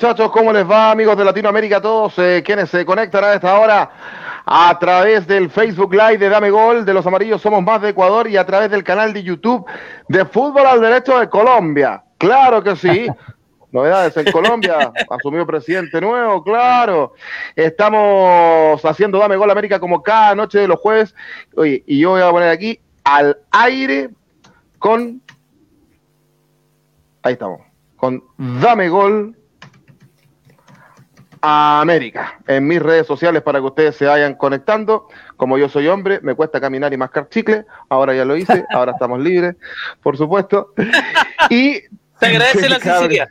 muchachos, ¿cómo les va amigos de Latinoamérica? Todos eh, quienes se conectan a esta hora a través del Facebook Live de Dame Gol de los Amarillos Somos Más de Ecuador y a través del canal de YouTube de Fútbol al Derecho de Colombia. Claro que sí. Novedades en Colombia, asumió presidente nuevo, claro. Estamos haciendo Dame Gol América como cada noche de los jueves. Oye, y yo voy a poner aquí al aire con. Ahí estamos. Con Dame Gol América en mis redes sociales para que ustedes se vayan conectando. Como yo soy hombre, me cuesta caminar y mascar chicle. Ahora ya lo hice, ahora estamos libres, por supuesto. Y Te agradece la sinceridad.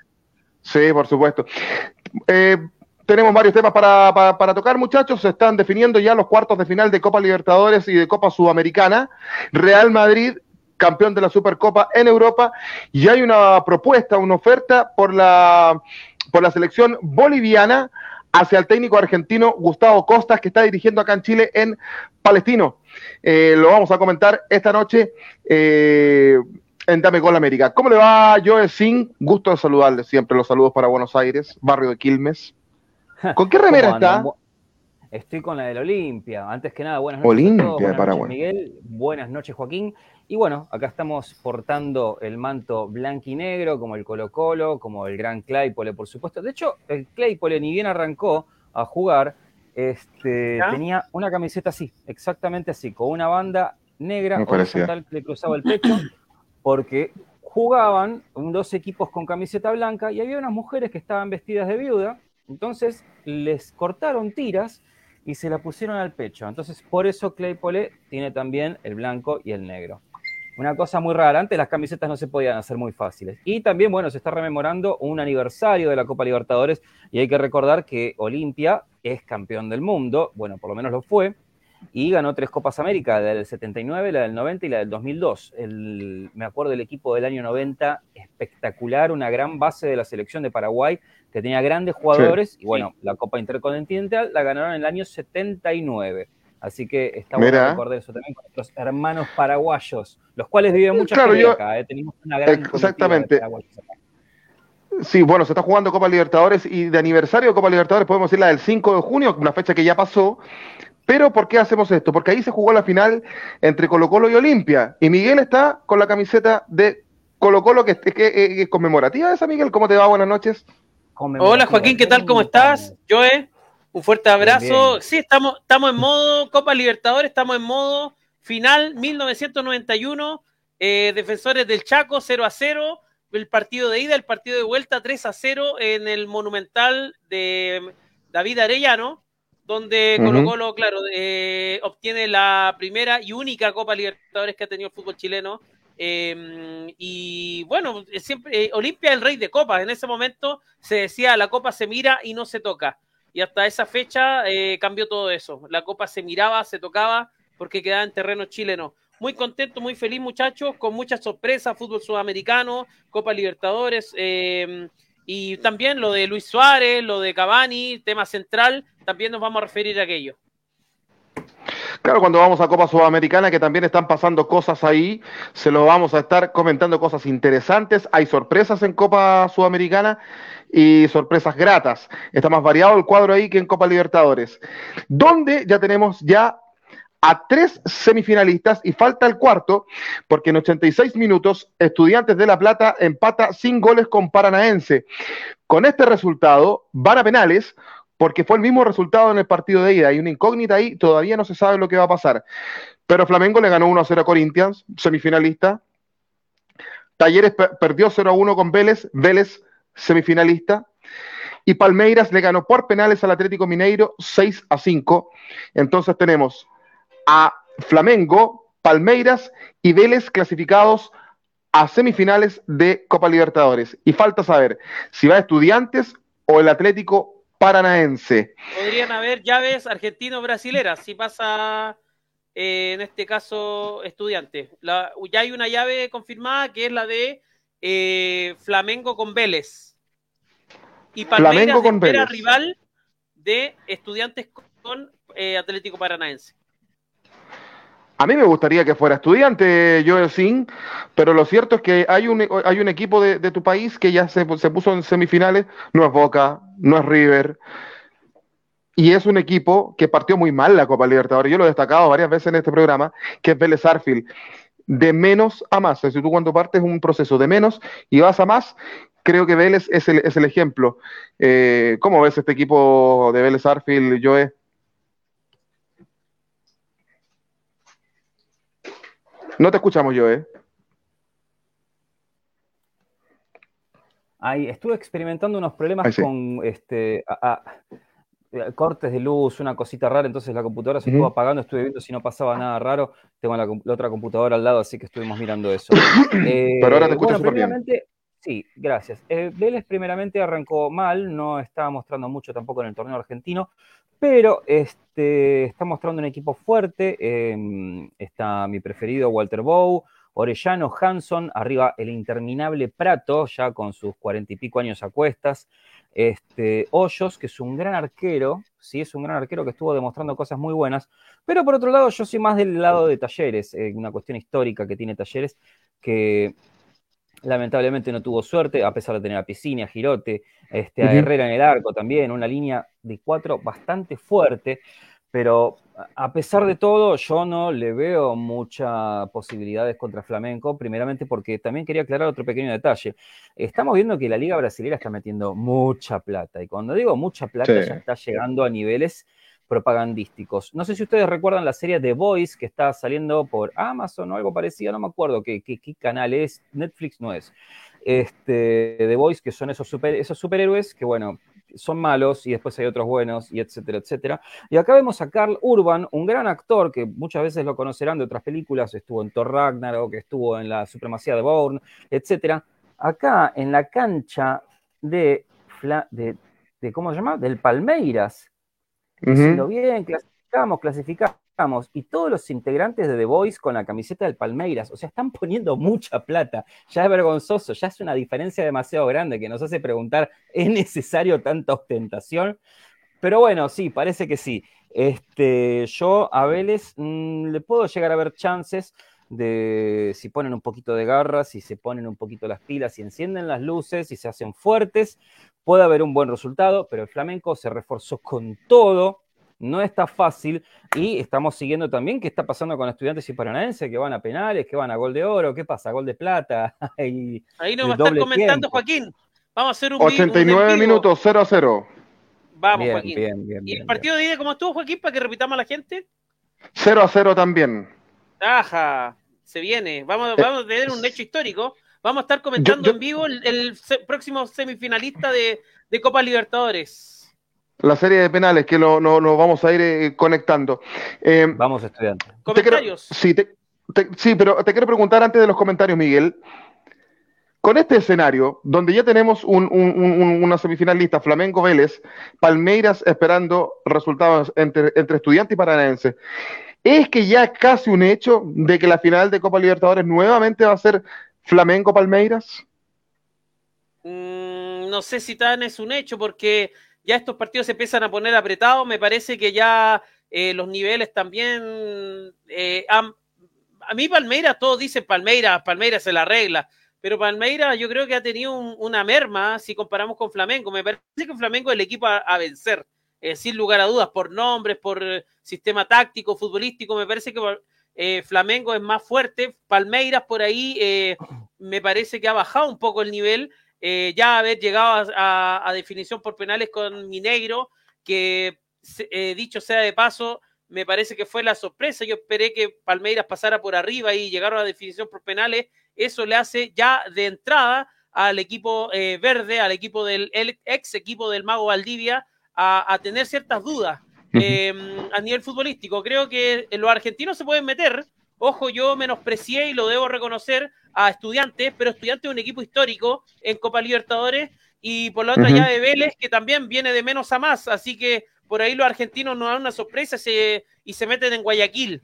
Sí, por supuesto. Eh, tenemos varios temas para, para- para tocar, muchachos. Se están definiendo ya los cuartos de final de Copa Libertadores y de Copa Sudamericana. Real Madrid, campeón de la Supercopa en Europa. Y hay una propuesta, una oferta por la, por la selección boliviana hacia el técnico argentino Gustavo Costas, que está dirigiendo acá en Chile en Palestino. Eh, lo vamos a comentar esta noche. eh, en Dame Gol América. ¿Cómo le va, Joe Sin? Gusto de saludarle siempre. Los saludos para Buenos Aires, barrio de Quilmes. ¿Con qué remera está? Estoy con la del Olimpia. Antes que nada, buenas noches. Olimpia a todos. de Buenas Paraguay. noches, Miguel. Buenas noches, Joaquín. Y bueno, acá estamos portando el manto blanco y negro, como el Colo Colo, como el Gran Claypole, por supuesto. De hecho, el Claypole ni bien arrancó a jugar, este, tenía una camiseta así, exactamente así, con una banda negra horizontal que le cruzaba el pecho, porque jugaban dos equipos con camiseta blanca y había unas mujeres que estaban vestidas de viuda, entonces les cortaron tiras y se la pusieron al pecho. Entonces, por eso Claypole tiene también el blanco y el negro. Una cosa muy rara, antes las camisetas no se podían hacer muy fáciles. Y también, bueno, se está rememorando un aniversario de la Copa Libertadores y hay que recordar que Olimpia es campeón del mundo, bueno, por lo menos lo fue, y ganó tres Copas América, la del 79, la del 90 y la del 2002. El- me acuerdo del equipo del año 90, espectacular, una gran base de la selección de Paraguay, que tenía grandes jugadores, y bueno, la Copa Intercontinental la ganaron en el año 79. Así que está bueno recordar eso también con nuestros hermanos paraguayos, los cuales viven mucha Claro, gente yo- acá, ¿eh? tenemos una gran de Exactamente. paraguayos acá. Sí, bueno, se está jugando Copa Libertadores y de aniversario de Copa Libertadores podemos decir la del 5 de junio, una fecha que ya pasó. Pero ¿por qué hacemos esto? Porque ahí se jugó la final entre Colo Colo y Olimpia. Y Miguel está con la camiseta de Colo Colo, que, que- que es conmemorativa esa, Miguel. ¿Cómo te va? Buenas noches. Hola Joaquín, ¿qué tal? ¿Cómo estás? Joe, un fuerte abrazo. bien. Sí, estamos, estamos en modo Copa Libertadores, estamos en modo final 1991, eh, defensores del Chaco 0 a 0, el partido de ida, el partido de vuelta 3 a 0 en el Monumental de David Arellano, donde. Colo Colo, claro, eh, obtiene la primera y única Copa Libertadores que ha tenido el fútbol chileno. Eh, y bueno, siempre eh, Olimpia el rey de copas. En ese momento se decía la copa se mira y no se toca. Y hasta esa fecha eh, cambió todo eso. La copa se miraba, se tocaba, porque quedaba en terreno chileno. Muy contento, muy feliz, muchachos, con muchas sorpresas, fútbol sudamericano, Copa Libertadores, eh, y también lo de Luis Suárez, lo de Cavani, tema central, también nos vamos a referir a aquello. Claro, cuando vamos a Copa Sudamericana, que también están pasando cosas ahí, se lo vamos a estar comentando cosas interesantes. Hay sorpresas en Copa Sudamericana y sorpresas gratas. Está más variado el cuadro ahí que en Copa Libertadores, donde ya tenemos ya a tres semifinalistas y falta el cuarto, porque en 86 minutos Estudiantes de La Plata empata sin goles con Paranaense. Con este resultado van a penales, porque fue el mismo resultado en el partido de ida. Hay una incógnita ahí, todavía no se sabe lo que va a pasar. Pero Flamengo le ganó 1 a 0 a Corinthians, semifinalista. Talleres per- perdió 0 a 1 con Vélez, Vélez, semifinalista. Y Palmeiras le ganó por penales al Atlético Mineiro 6 a 5. Entonces tenemos a Flamengo, Palmeiras y Vélez clasificados a semifinales de Copa Libertadores. Y falta saber si va Estudiantes o el Atlético Paranaense. Podrían haber llaves argentino-brasileras, si pasa eh, en este caso estudiante. La- ya hay una llave confirmada que es la de eh, Flamengo con Vélez. Y Palmeiras Flamengo con Vélez. rival de estudiantes con eh, Atlético Paranaense. A mí me gustaría que fuera estudiante Joel Sin, pero lo cierto es que hay un, hay un equipo de, de tu país que ya se, se puso en semifinales, no es Boca, no es River, y es un equipo que partió muy mal la Copa Libertadores. Yo lo he destacado varias veces en este programa, que es Vélez Arfield. De menos a más. Es tú cuando partes un proceso de menos y vas a más, creo que Vélez es el, es el ejemplo. Eh, ¿Cómo ves este equipo de Vélez Arfield, Joe? No te escuchamos, Joe. Ahí estuve experimentando unos problemas sí. con este a- a- eh, cortes de luz, una cosita rara, entonces la computadora se Ujú. estuvo apagando, estuve viendo si no pasaba nada raro. Tengo la, otra computadora al lado, así que estuvimos mirando eso. Eh, Pero ahora te escucho bueno, súper bien. Sí, gracias. Eh, Vélez primeramente arrancó mal, no estaba mostrando mucho tampoco en el torneo argentino, pero este, está mostrando un equipo fuerte. eh, está mi preferido Walter Bow, Orellano, Hanson, arriba el interminable Prato, ya con sus cuarenta y pico años a cuestas. Este, Hoyos, que es un gran arquero, sí, es un gran arquero que estuvo demostrando cosas muy buenas. Pero por otro lado, yo soy más del lado de Talleres, eh, una cuestión histórica que tiene Talleres, que lamentablemente no tuvo suerte, a pesar de tener a Piscina, a Girote, este, a. Herrera en el arco también, una línea de cuatro bastante fuerte, pero a pesar de todo, yo no le veo muchas posibilidades contra Flamenco, primeramente porque también quería aclarar otro pequeño detalle. Estamos viendo que la Liga Brasilera está metiendo mucha plata, y cuando digo mucha plata, Sí. ya está llegando a niveles propagandísticos. No sé si ustedes recuerdan la serie The Voice que está saliendo por Amazon o algo parecido, no me acuerdo qué, canal es, Netflix no es. Este, The Voice, que son esos, esos superhéroes que, bueno, son malos y después hay otros buenos y etcétera, etcétera. Y acá vemos a Carl Urban, un gran actor que muchas veces lo conocerán de otras películas, estuvo en Thor Ragnarok, estuvo en la Supremacía de Bourne, etcétera. Acá en la cancha de, de ¿cómo se llama? Del Palmeiras, diciendo Ujú. bien, clasificamos, clasificamos. Y todos los integrantes de The Voice con la camiseta del Palmeiras, o sea, están poniendo mucha plata. Ya es vergonzoso, ya es una diferencia demasiado grande que nos hace preguntar, ¿es necesario tanta ostentación? Pero bueno, sí, parece que sí. Este, yo a Vélez mm, le puedo llegar a ver chances de si ponen un poquito de garra, si se ponen un poquito las pilas, si encienden las luces, si se hacen fuertes, puede haber un buen resultado, pero el flamenco se reforzó con todo, no está fácil y estamos siguiendo también qué está pasando con estudiantes y paranaenses que van a penales, que van a gol de oro, qué pasa, gol de plata. y Ahí nos va a estar comentando tiempo. Joaquín. Vamos a hacer un vi- un en 89 vivo. minutos, 0 a 0. Vamos, bien, Joaquín. bien, bien, ¿Y bien, el partido de ida cómo estuvo, Joaquín, para que repitamos a la gente? 0 a 0 también. Ajá, se viene. Vamos, Eh, vamos a tener un hecho histórico. Vamos a estar comentando yo- en vivo el, el se- próximo semifinalista de, de Copa Libertadores. La serie de penales que lo, no- nos vamos a ir eh, conectando. Eh. Vamos, estudiantes. te quiero- Comentarios. sí, te- te- sí, pero te quiero preguntar antes de los comentarios, Miguel. Con este escenario, donde ya tenemos un- un- un- una semifinal lista, Flamengo Vélez, Palmeiras esperando resultados entre, entre estudiantes y paranaense, ¿es que ya es casi un hecho de que la final de Copa Libertadores nuevamente va a ser Flamengo Palmeiras? Mm, no sé si tan es un hecho porque ya estos partidos se empiezan a poner apretados. Me parece que ya eh, los niveles también eh, han- a mí Palmeiras, todos dicen Palmeiras, Palmeiras se la arregla, pero Palmeiras yo creo que ha tenido un- una merma si comparamos con Flamengo. Me parece que Flamengo es el equipo a, a vencer, eh, sin lugar a dudas, por nombres, por eh, sistema táctico, futbolístico. Me parece que eh, Flamengo es más fuerte. Palmeiras por ahí me parece que ha bajado un poco el nivel. ya haber llegado a, a- definición por penales con Mineiro, que dicho sea de paso, me parece que fue la sorpresa. Yo esperé que Palmeiras pasara por arriba y llegaron a definición por penales. Eso le hace ya de entrada al equipo verde, al equipo del el ex equipo del Mago Valdivia, a, a tener ciertas dudas eh, a nivel futbolístico. Creo que los argentinos se pueden meter. Ojo, yo menosprecié y lo debo reconocer a Estudiantes, pero Estudiantes es un equipo histórico en Copa Libertadores y por la otra ya de Vélez, que también viene de menos a más. Así que por ahí los argentinos nos dan una sorpresa se- y se meten en Guayaquil.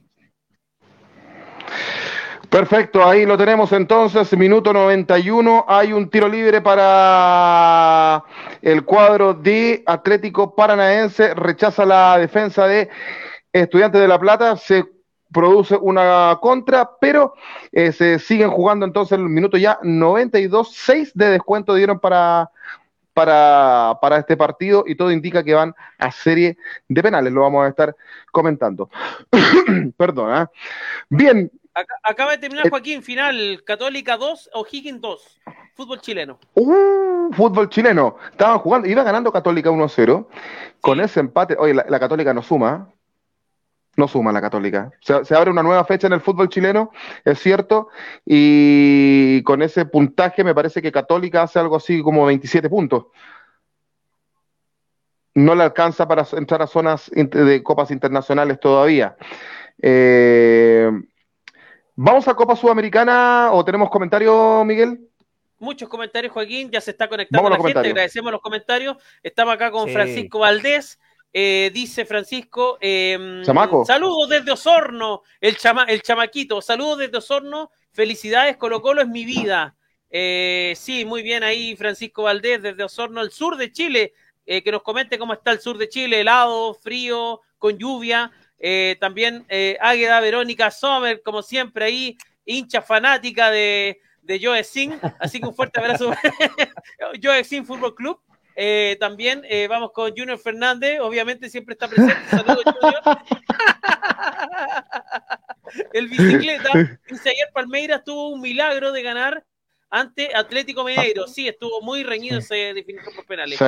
Perfecto, ahí lo tenemos entonces, minuto 91, hay un tiro libre para el cuadro de Atlético Paranaense, rechaza la defensa de Estudiantes de La Plata, se produce una contra, pero eh, se siguen jugando entonces el minuto ya 92, 6 de descuento dieron para, para, para este partido y todo indica que van a serie de penales, lo vamos a estar comentando. Perdón. ¿eh? Bien. Acá- acaba de terminar Joaquín, final, Católica 2, O'Higgins 2, fútbol chileno. Uh, fútbol chileno. Estaban jugando, iba ganando Católica 1-0. Con ese empate, oye, la, la Católica no suma. ¿eh? No suma la Católica. Se, se abre una nueva fecha en el fútbol chileno, es cierto. Y con ese puntaje me parece que Católica hace algo así como 27 puntos. No le alcanza para entrar a zonas de copas internacionales todavía. Eh, ¿Vamos a Copa Sudamericana o tenemos comentarios, Miguel? Muchos comentarios, Joaquín, ya se está conectando la los gente, comentarios. agradecemos los comentarios. Estamos acá con Sí. Francisco Valdés. Eh, dice Francisco, eh, Chamaco. saludos desde Osorno, el, chama, el chamaquito, saludos desde Osorno, felicidades, Colo Colo es mi vida. Eh, sí, muy bien ahí Francisco Valdés desde Osorno, el sur de Chile, eh, que nos comente cómo está el sur de Chile, helado, frío, con lluvia. Eh, también eh, Águeda Verónica Sommer, como siempre ahí, hincha fanática de, de Joe Sin, así que un fuerte abrazo. Joe Sin Fútbol Club. Eh, también eh, vamos con Junior Fernández, obviamente siempre está presente. Saludos, Junior. El bicicleta dice ayer Palmeiras tuvo un milagro de ganar ante Atlético Mineiro. Sí, estuvo muy reñido, se definió por penales. Sí.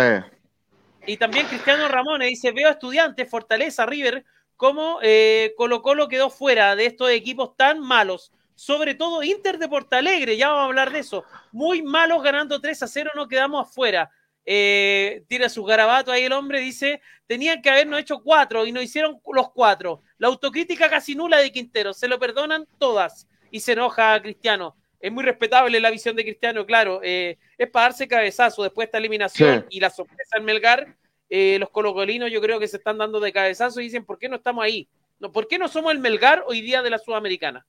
Y también Cristiano Ramón dice, veo estudiantes, Fortaleza, River, como eh, Colo Colo quedó fuera de estos equipos tan malos. Sobre todo Inter de Porto Alegre, ya vamos a hablar de eso. Muy malos ganando 3 a 0, no quedamos afuera. Eh, tira su garabato ahí el hombre, dice, tenían que habernos hecho cuatro y nos hicieron los cuatro. La autocrítica casi nula de Quintero, se lo perdonan todas. Y se enoja Cristiano. Es muy respetable la visión de Cristiano, claro. eh, es para darse cabezazo después de esta eliminación Sí. y la sorpresa en Melgar. Eh, los colocolinos yo creo que se están dando de cabezazo y dicen, ¿por qué no estamos ahí? No, ¿Por qué no somos el Melgar hoy día de la Sudamericana?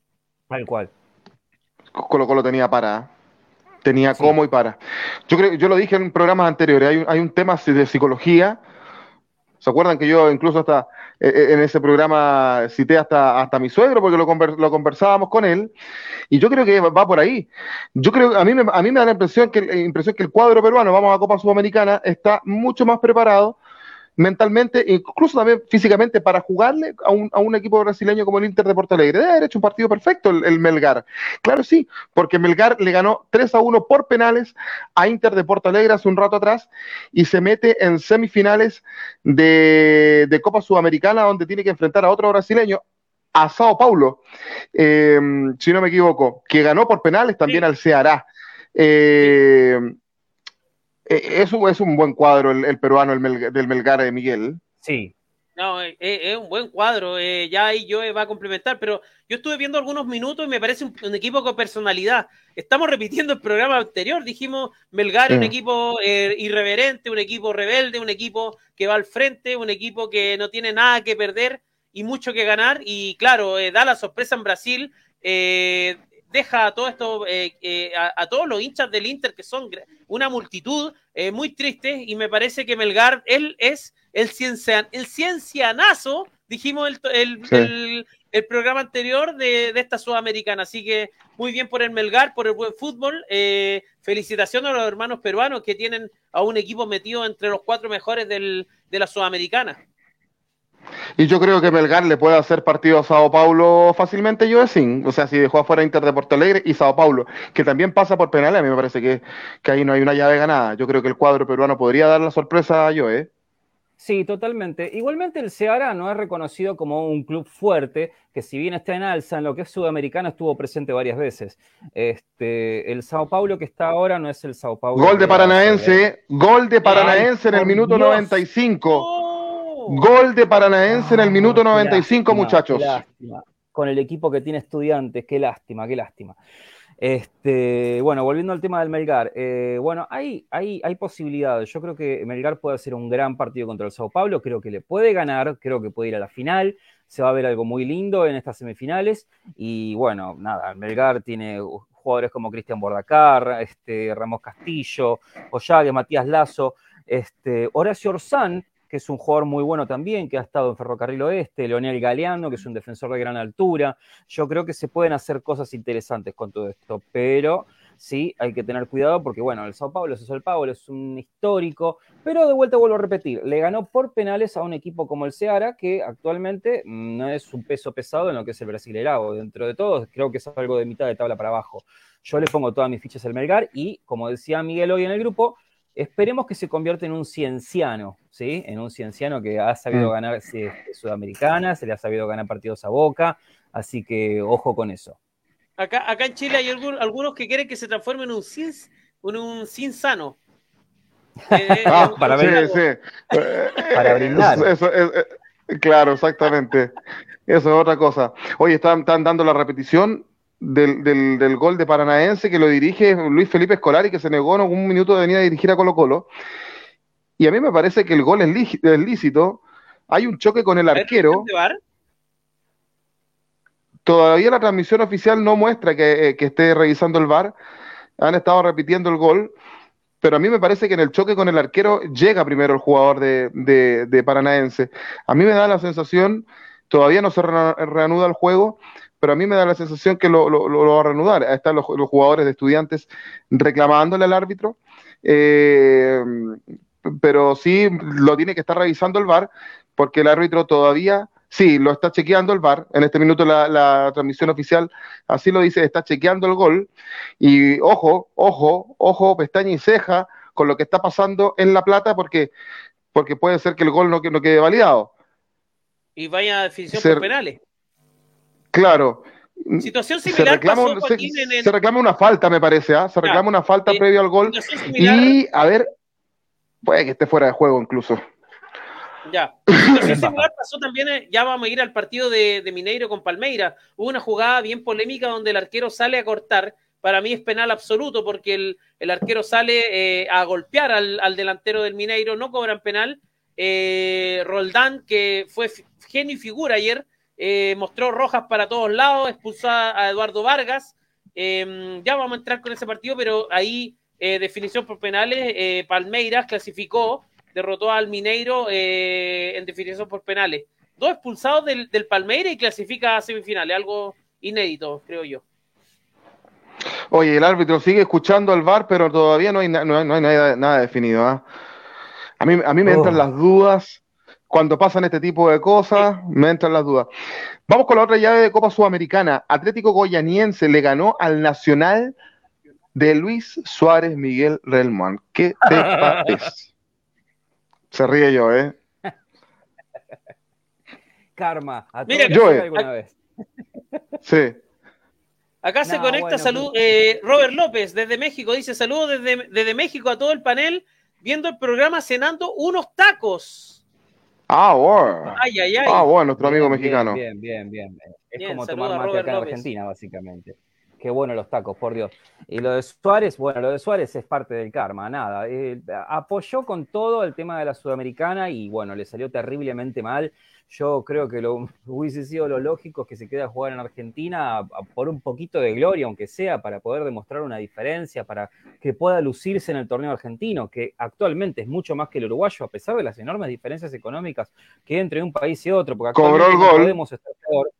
Tal cual. Colo Colo tenía para. Tenía Sí. como y para. Yo creo, yo lo dije en programas anteriores, hay, un- hay un tema de psicología. ¿Se acuerdan que yo incluso hasta eh, eh, en ese programa cité hasta, hasta mi suegro porque lo, conver- lo conversábamos con él? Y yo creo que va por ahí. Yo creo, a mí me, a mí me da la impresión que, eh, impresión que el cuadro peruano, vamos a Copa Sudamericana, está mucho más preparado mentalmente, incluso también físicamente, para jugarle a un, a un equipo brasileño como el Inter de Porto Alegre. Debe haber hecho un partido perfecto el, el Melgar. Claro, sí, porque Melgar le ganó 3 a 1 por penales a Inter de Porto Alegre hace un rato atrás y se mete en semifinales de, de Copa Sudamericana donde tiene que enfrentar a otro brasileño, a Sao Paulo, eh, si no me equivoco, que ganó por penales también Sí. al Ceará. Eh, eh, es, un, es un buen cuadro el, el peruano el Melga- del Melgar de Miguel. Sí, No, eh, eh, es un buen cuadro. eh, ya ahí yo va a complementar, pero yo estuve viendo algunos minutos y me parece un, un equipo con personalidad. Estamos repitiendo el programa anterior. Dijimos Melgar, un Sí. equipo eh, irreverente, un equipo rebelde, un equipo que va al frente, un equipo que no tiene nada que perder y mucho que ganar. Y claro, eh, da la sorpresa en Brasil. eh, deja a todo esto, eh, eh, a, a todos los hinchas del Inter, que son una multitud eh, muy triste, y me parece que Melgar, él es el, ciencia, el ciencianazo, dijimos el, el, Sí. el- el programa anterior de, de esta Sudamericana. Así que muy bien por el Melgar, por el buen fútbol. Eh, felicitaciones a los hermanos peruanos que tienen a un equipo metido entre los cuatro mejores del, de la Sudamericana. Y yo creo que Melgar le puede hacer partido a Sao Paulo fácilmente, yo sin. O sea, si dejó afuera Inter de Porto Alegre y Sao Paulo, que también pasa por penales, a mí me parece que, que ahí no hay una llave ganada. Yo creo que el cuadro peruano podría dar la sorpresa a Joe. Sí, totalmente. Igualmente el Ceará no es reconocido como un club fuerte, que si bien está en alza en lo que es sudamericano, estuvo presente varias veces. Este, el Sao Paulo que está ahora no es el Sao Paulo. Gol de Paranaense, hace- gol de Paranaense en el minuto Dios. 95. Gol de Paranaense en el minuto Ah, qué 95, lástima, muchachos. lástima. Con el equipo que tiene estudiantes, qué lástima, qué lástima. Este, bueno, volviendo al tema del Melgar, eh, bueno, hay, hay, hay posibilidades. Yo creo que Melgar puede hacer un gran partido contra el Sao Paulo, creo que le puede ganar, creo que puede ir a la final, se va a ver algo muy lindo en estas semifinales. Y bueno, nada, Melgar tiene jugadores como Cristian Bordacar, este, Ramos Castillo, Ollague, Matías Lazo, este, Horacio Orsán, que es un jugador muy bueno también, que ha estado en Ferrocarril Oeste, Leonel Galeano, que es un defensor de gran altura. Yo creo que se pueden hacer cosas interesantes con todo esto, pero sí hay que tener cuidado porque, bueno, el Sao Paulo es el Sao Paulo, es un histórico, pero de vuelta vuelvo a repetir, le ganó por penales a un equipo como el Ceará, que actualmente no es un peso pesado en lo que es el Brasileirao. Dentro de todo, creo que es algo de mitad de tabla para abajo. Yo le pongo todas mis fichas al Melgar y, como decía Miguel hoy en el grupo, esperemos que se convierta en un cienciano, ¿sí? En un cienciano que ha sabido Mm. ganar sí, Sudamericana, se le ha sabido ganar partidos a Boca, así que ojo con eso. Acá, acá en Chile hay algún- algunos que quieren que se transforme en un sin, en un sin sano. Eh, Ah, para sí, ver- sí. Eh, Para brindar. Eso, eso, eh, eh, claro, exactamente. Eso es otra cosa. Oye, están, están dando la repetición del, del, del gol de Paranaense que lo dirige Luis Felipe Escolari, que se negó en algún minuto de venir a dirigir a Colo Colo. Y a mí me parece que el gol es, lí- es lícito. Hay un choque con el ¿hay arquero. Todavía la transmisión oficial no muestra que, eh, que esté revisando el VAR. Han estado repitiendo el gol. Pero a mí me parece que en el choque con el arquero llega primero el jugador de, de- de Paranaense. A mí me da la sensación, todavía no se re- reanuda el juego, pero a mí me da la sensación que lo, lo- lo va a reanudar. Ahí están los, los jugadores de estudiantes reclamándole al árbitro. Eh, pero sí lo tiene que estar revisando el VAR, porque el árbitro todavía, sí, lo está chequeando el VAR. En este minuto la, la transmisión oficial así lo dice, está chequeando el gol. Y ojo, ojo, ojo, pestaña y ceja con lo que está pasando en La Plata, porque, porque puede ser que el gol no, que- no quede validado. Y vaya a definición por penales. Claro. Situación Se similar reclama, pasó, Joaquín, se- en el- se reclama una falta, me parece, ¿ah? Se reclama una falta previo al gol. similar, Y, a ver, puede que esté fuera de juego incluso. ya. Situación similar pasó también, eh, ya vamos a ir al partido de, de Mineiro con Palmeira. Hubo una jugada bien polémica donde el arquero sale a cortar. Para mí es penal absoluto porque el, el arquero sale eh, a golpear al, al delantero del Mineiro, no cobran penal. Eh, Roldán, que fue genio y figura ayer, eh, mostró rojas para todos lados, expulsó a Eduardo Vargas. Eh, ya vamos a entrar con ese partido, pero ahí eh, definición por penales, eh, Palmeiras clasificó, derrotó al Mineiro eh, en definición por penales. Dos expulsados del, del Palmeiras y clasifica a semifinales, algo inédito, creo yo. Oye, el árbitro sigue escuchando al VAR, pero todavía no hay, na- no hay, no hay nada, nada definido. ¿ah? A mí, a mí me Oh. entran las dudas. Cuando pasan este tipo de cosas, me entran las dudas. Vamos con la otra llave de Copa Sudamericana. Atlético Goyaniense le ganó al Nacional de Luis Suárez Miguel Relman. ¿Qué te parece? Se ríe yo, ¿eh? Karma, a Mira, Joe. llega alguna vez. Sí. Acá se No, conecta bueno, salud, eh, Robert López desde México, dice saludos desde, desde México a todo el panel, viendo el programa cenando unos tacos. Ah, bueno. Ay, ay, ay. Ah, bueno, nuestro amigo Bien, mexicano. Bien, bien, bien. bien. Es Bien, como tomar mate acá en López. Argentina, básicamente. Qué bueno los tacos, por Dios. Y lo de Suárez, bueno, lo de Suárez es parte del karma, nada. Eh, apoyó con todo el tema de la Sudamericana y bueno, le salió terriblemente mal. Yo creo que lo hubiese sido lo lógico que se quede a jugar en Argentina por un poquito de gloria, aunque sea, para poder demostrar una diferencia, para que pueda lucirse en el torneo argentino, que actualmente es mucho más que el uruguayo, a pesar de las enormes diferencias económicas que hay entre un país y otro, porque Cobró el no gol. podemos estar peor.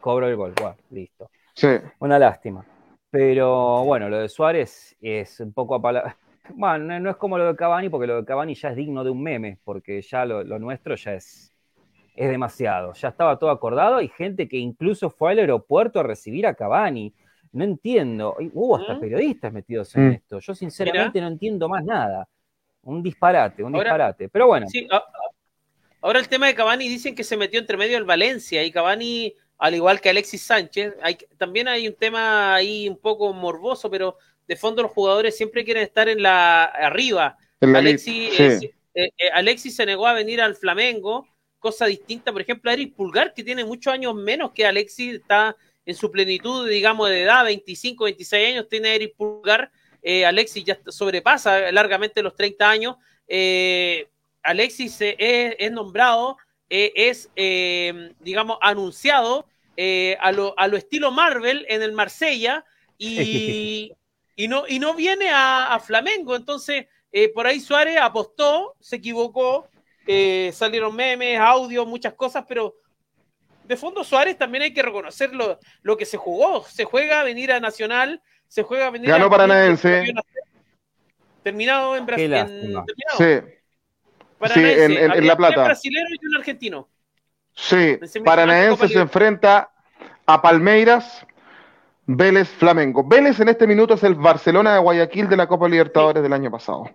Cobró el gol, bueno, listo. Sí. Una lástima. Pero bueno, lo de Suárez es un poco apala... Bueno, no- no es como lo de Cavani, porque lo de Cavani ya es digno de un meme, porque ya lo, lo nuestro ya es, es demasiado. Ya estaba todo acordado. Hay gente que incluso fue al aeropuerto a recibir a Cavani. No entiendo. Y Hubo hasta ¿Mm? periodistas metidos en Mm. esto. Yo sinceramente no entiendo más nada. Un disparate, un Ahora- disparate. Pero bueno, Sí, a- a- ahora el tema de Cavani dicen que se metió entre medio el Valencia y Cavani, al igual que Alexis Sánchez, hay, también hay un tema ahí un poco morboso, pero de fondo los jugadores siempre quieren estar en la arriba. En la Alexis, eh, sí. eh, eh, Alexis se negó a venir al Flamengo, cosa distinta, por ejemplo, a Eric Pulgar, que tiene muchos años menos que Alexis, está en su plenitud, digamos, de edad, 25, 26 años tiene Eric Pulgar, eh, Alexis ya sobrepasa largamente los 30 años, eh, Alexis eh, es, es nombrado, es, digamos, anunciado eh, a, lo, a lo estilo Marvel en el Marsella y, y, no, y no viene a, a Flamengo. Entonces, eh, por ahí Suárez apostó, se equivocó eh, salieron memes, audio, muchas cosas, pero de fondo Suárez también hay que reconocer lo, lo que se jugó. Se juega a venir a Nacional, se juega a venir Ganó a Paranaense. Terminado en Brasil. Sí, Paranaense. Sí, en- en- en Había La Plata. brasileños y un argentino. Sí. Paranaense se enfrenta a Palmeiras, Vélez, Flamengo. Vélez en este minuto es el Barcelona de Guayaquil de la Copa Libertadores del año pasado.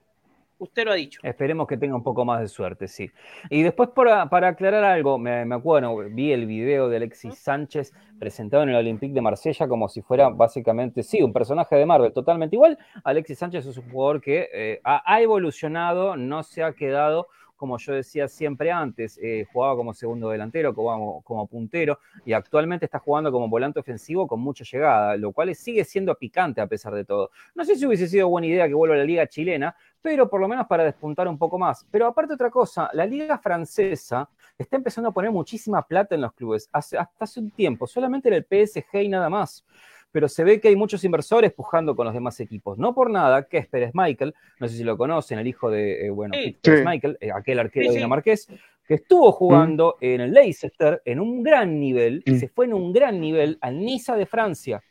Usted lo ha dicho. Esperemos que tenga un poco más de suerte, sí. Y después, para, para aclarar algo, me, me acuerdo, vi el video de Alexis Sánchez presentado en el Olympique de Marsella como si fuera básicamente, sí, un personaje de Marvel, totalmente igual. Alexis Sánchez es un jugador que eh, ha, ha evolucionado, no se ha quedado, como yo decía siempre antes, eh, jugaba como segundo delantero, como, puntero, y actualmente está jugando como volante ofensivo con mucha llegada, lo cual sigue siendo picante a pesar de todo. No sé si hubiese sido buena idea que vuelva a la liga chilena, pero por lo menos para despuntar un poco más. Pero aparte otra cosa, la liga francesa está empezando a poner muchísima plata en los clubes. Hace, hasta hace un tiempo, solamente era el PSG y nada más. Pero se ve que hay muchos inversores pujando con los demás equipos. No por nada, que es Michael, no sé si lo conocen, el hijo de, eh, bueno, Sí. Pérez Sí. Michael, eh, aquel arquero Sí, sí. dinamarqués, que estuvo jugando en el Leicester en un gran nivel, y Mm. se fue en un gran nivel al Niza de Francia.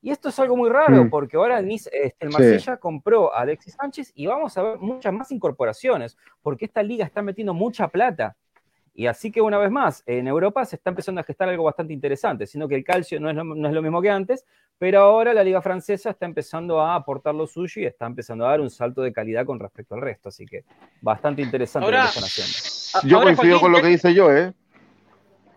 Y esto es algo muy raro, Mm. porque ahora el, Nice- este, el Sí. Marsella compró a Alexis Sánchez y vamos a ver muchas más incorporaciones, porque esta liga está metiendo mucha plata. Y así que una vez más, en Europa se está empezando a gestar algo bastante interesante, sino que el calcio no es, lo, no es lo mismo que antes, pero ahora la liga francesa está empezando a aportar lo suyo y está empezando a dar un salto de calidad con respecto al resto, así que bastante interesante Ahora- lo que están haciendo. Yo ahora, coincido Joaquín, con lo que dice yo, ¿eh?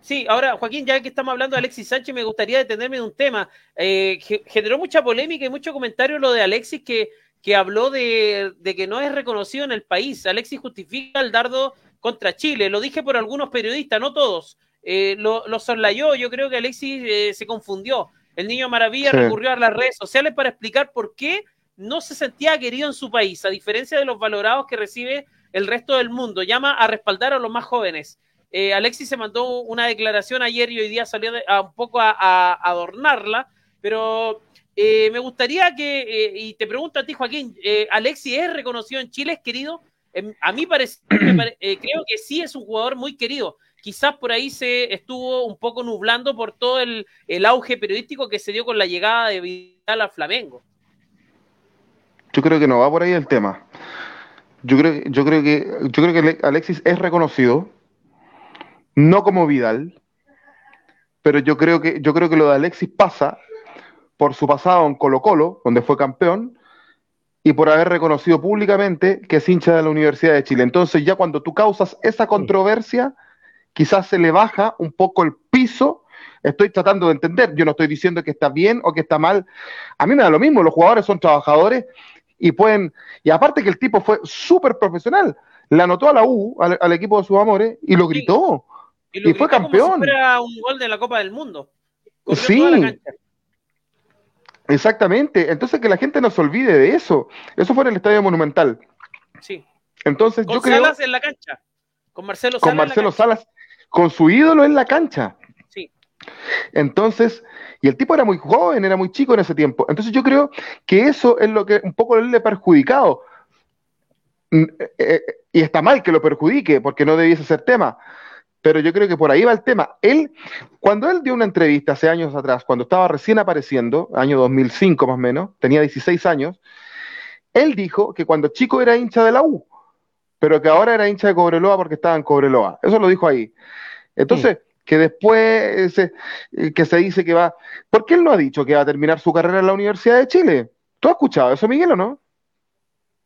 Sí, ahora, Joaquín, ya que estamos hablando de Alexis Sánchez, me gustaría detenerme en un tema. Eh, ge- generó mucha polémica y mucho comentario lo de Alexis que, que habló de, de que no es reconocido en el país. Alexis justifica el dardo contra Chile. Lo dije por algunos periodistas, no todos. Eh, lo, lo soslayó. Yo creo que Alexis eh, se confundió. El niño maravilla Sí. recurrió a las redes sociales para explicar por qué no se sentía querido en su país, a diferencia de los valorados que recibe el resto del mundo. Llama a respaldar a los más jóvenes. Eh, Alexis se mandó una declaración ayer y hoy día salió de- a un poco a, a adornarla, pero eh, me gustaría que, eh, y te pregunto a ti, Joaquín, eh, ¿Alexis es reconocido en Chile, es querido? Em, a mí parece, eh, creo que sí es un jugador muy querido. Quizás por ahí se estuvo un poco nublando por todo el, el auge periodístico que se dio con la llegada de Vidal a Flamengo. Yo creo que no va por ahí el tema. Yo creo, yo creo que yo creo que Ale- Alexis es reconocido, no como Vidal, pero yo creo que yo creo que lo de Alexis pasa por su pasado en Colo Colo, donde fue campeón, y por haber reconocido públicamente que es hincha de la Universidad de Chile. Entonces ya cuando tú causas esa controversia, quizás se le baja un poco el piso. Estoy tratando de entender, yo no estoy diciendo que está bien o que está mal. A mí me da lo mismo, los jugadores son trabajadores y pueden, y aparte que el tipo fue súper profesional, le anotó a la U, al, al equipo de sus amores, y lo Sí. gritó. lo Y fue gritó como campeón. si fuera un gol de la Copa del Mundo. Corrió Sí. toda la cancha. Exactamente. Entonces que la gente no se olvide de eso. Eso fue en el Estadio Monumental. Sí. Entonces Con yo creo Salas en la cancha. Con Marcelo con Salas. la Marcelo. Salas, con su ídolo en la cancha. Sí. Entonces, y el tipo era muy joven, era muy chico en ese tiempo. Entonces yo creo que eso es lo que un poco le ha perjudicado. Mm, eh, eh, Y está mal que lo perjudique, porque no debiese ser tema. Pero yo creo que por ahí va el tema. Él, cuando él dio una entrevista hace años atrás, cuando estaba recién apareciendo, año 2005 más o menos, tenía 16 años, él dijo que cuando chico era hincha de la U, pero que ahora era hincha de Cobreloa porque estaba en Cobreloa. Eso lo dijo ahí. Entonces, que después eh, se, eh, que se dice que va. ¿Por qué él no ha dicho que va a terminar su carrera en la Universidad de Chile? ¿Tú has escuchado eso, Miguel, o no?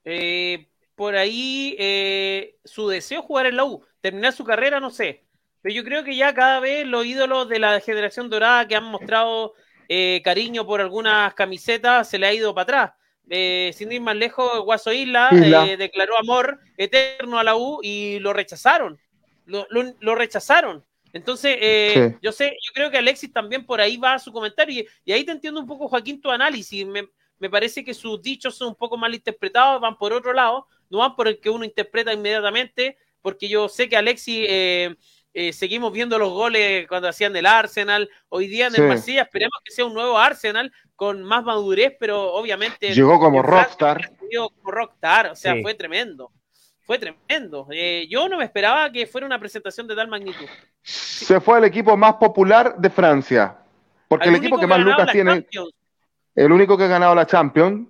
Eh, por ahí eh, su deseo es jugar en la U, terminar su carrera, no sé. Pero yo creo que ya cada vez los ídolos de la generación dorada que han mostrado eh, cariño por algunas camisetas se le ha ido para atrás. Eh, sin ir más lejos, Guaso Isla, Isla. eh, declaró amor eterno a la U y lo rechazaron. Lo, lo- lo rechazaron. Entonces, eh, Sí. yo sé, yo creo que Alexis también por ahí va su comentario y, y ahí te entiendo un poco, Joaquín, tu análisis. Me, me parece que sus dichos son un poco mal interpretados, van por otro lado, no van por el que uno interpreta inmediatamente, porque yo sé que Alexis, eh, seguimos viendo los goles cuando hacían del Arsenal, hoy día en Sí. el Marsella, esperemos que sea un nuevo Arsenal con más madurez, pero obviamente Llegó como rockstar. como rockstar, o sea, Sí. fue tremendo. fue tremendo. Eh, yo no me esperaba que fuera una presentación de tal magnitud. Se fue al equipo más popular de Francia. Porque el equipo que más lucas tiene, el único que ha ganado la Champions,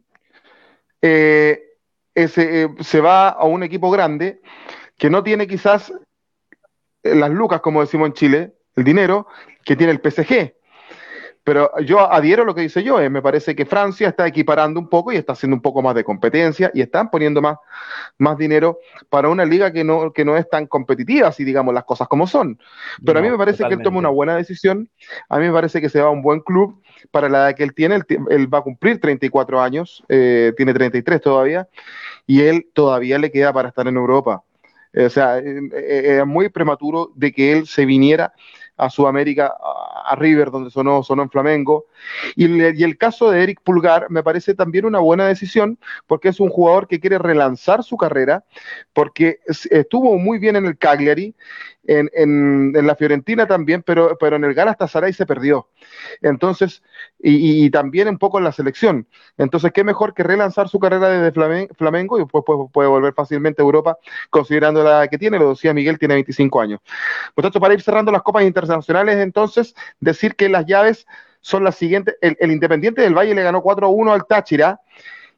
eh, ese, eh, se va a un equipo grande que no tiene quizás las lucas, como decimos en Chile, el dinero que tiene el PSG. Pero yo adhiero a lo que dice yo, me parece que Francia está equiparando un poco y está haciendo un poco más de competencia y están poniendo más, más dinero para una liga que no, que no es tan competitiva, si digamos las cosas como son. Pero a mí me parece que él toma una buena decisión, a mí me parece que se va a un buen club para la edad que él tiene, él, va a cumplir 34 años, eh, tiene 33 todavía, y él todavía le queda para estar en Europa. O sea, eh, eh, es muy prematuro de que él se viniera a Sudamérica, a, River, donde sonó, sonó en Flamengo. Y, y, el caso de Eric Pulgar me parece también una buena decisión, porque es un jugador que quiere relanzar su carrera, porque estuvo muy bien en el Cagliari en, en, la Fiorentina también, pero, pero en el Galatasaray se perdió. Entonces, y, también un poco en la selección. Entonces, qué mejor que relanzar su carrera desde Flamengo y después puede, volver fácilmente a Europa, considerando la edad que tiene, lo decía Miguel, tiene 25 años. Tanto, para ir cerrando las copas internacionales, entonces, decir que las llaves son las siguientes. El, Independiente del Valle le ganó 4-1 al Táchira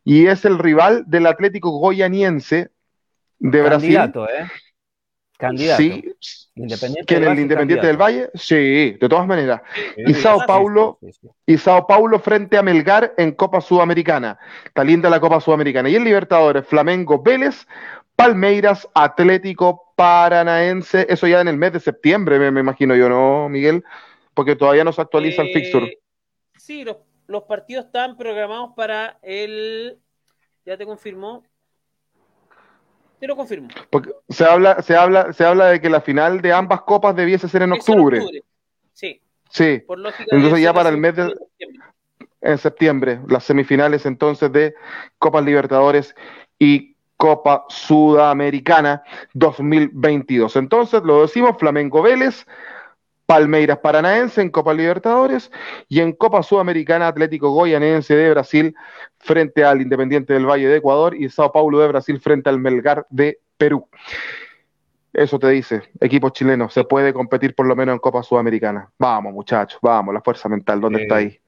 y es el rival del Atlético Goyaniense de Brasil. ¿eh? Candidato. Sí, Independiente que en el Independiente del Valle, sí, de todas maneras. y Sao Paulo, y Sao Paulo frente a Melgar en Copa Sudamericana. Está linda la Copa Sudamericana. Y el Libertadores, Flamengo, Vélez, Palmeiras, Atlético Paranaense, eso ya en el mes de septiembre, me, imagino yo, ¿no, Miguel? Porque todavía no se actualiza el fixture. Eh, sí, los, los partidos están programados para el, ya te confirmó, lo confirmo. Porque se habla, se habla, se habla de que la final de ambas copas debiese ser en octubre. Sí. Sí. entonces ya para el mes de en septiembre, las semifinales entonces de Copas Libertadores y Copa Sudamericana 2022. Entonces, lo decimos, Flamengo Vélez, Palmeiras Paranaense en Copa Libertadores y en Copa Sudamericana Atlético Goyanense de Brasil frente al Independiente del Valle de Ecuador y Sao Paulo de Brasil frente al Melgar de Perú. Eso te dice, equipo chileno, se puede competir por lo menos en Copa Sudamericana. Vamos, muchachos, vamos, la fuerza mental, ¿dónde está ahí?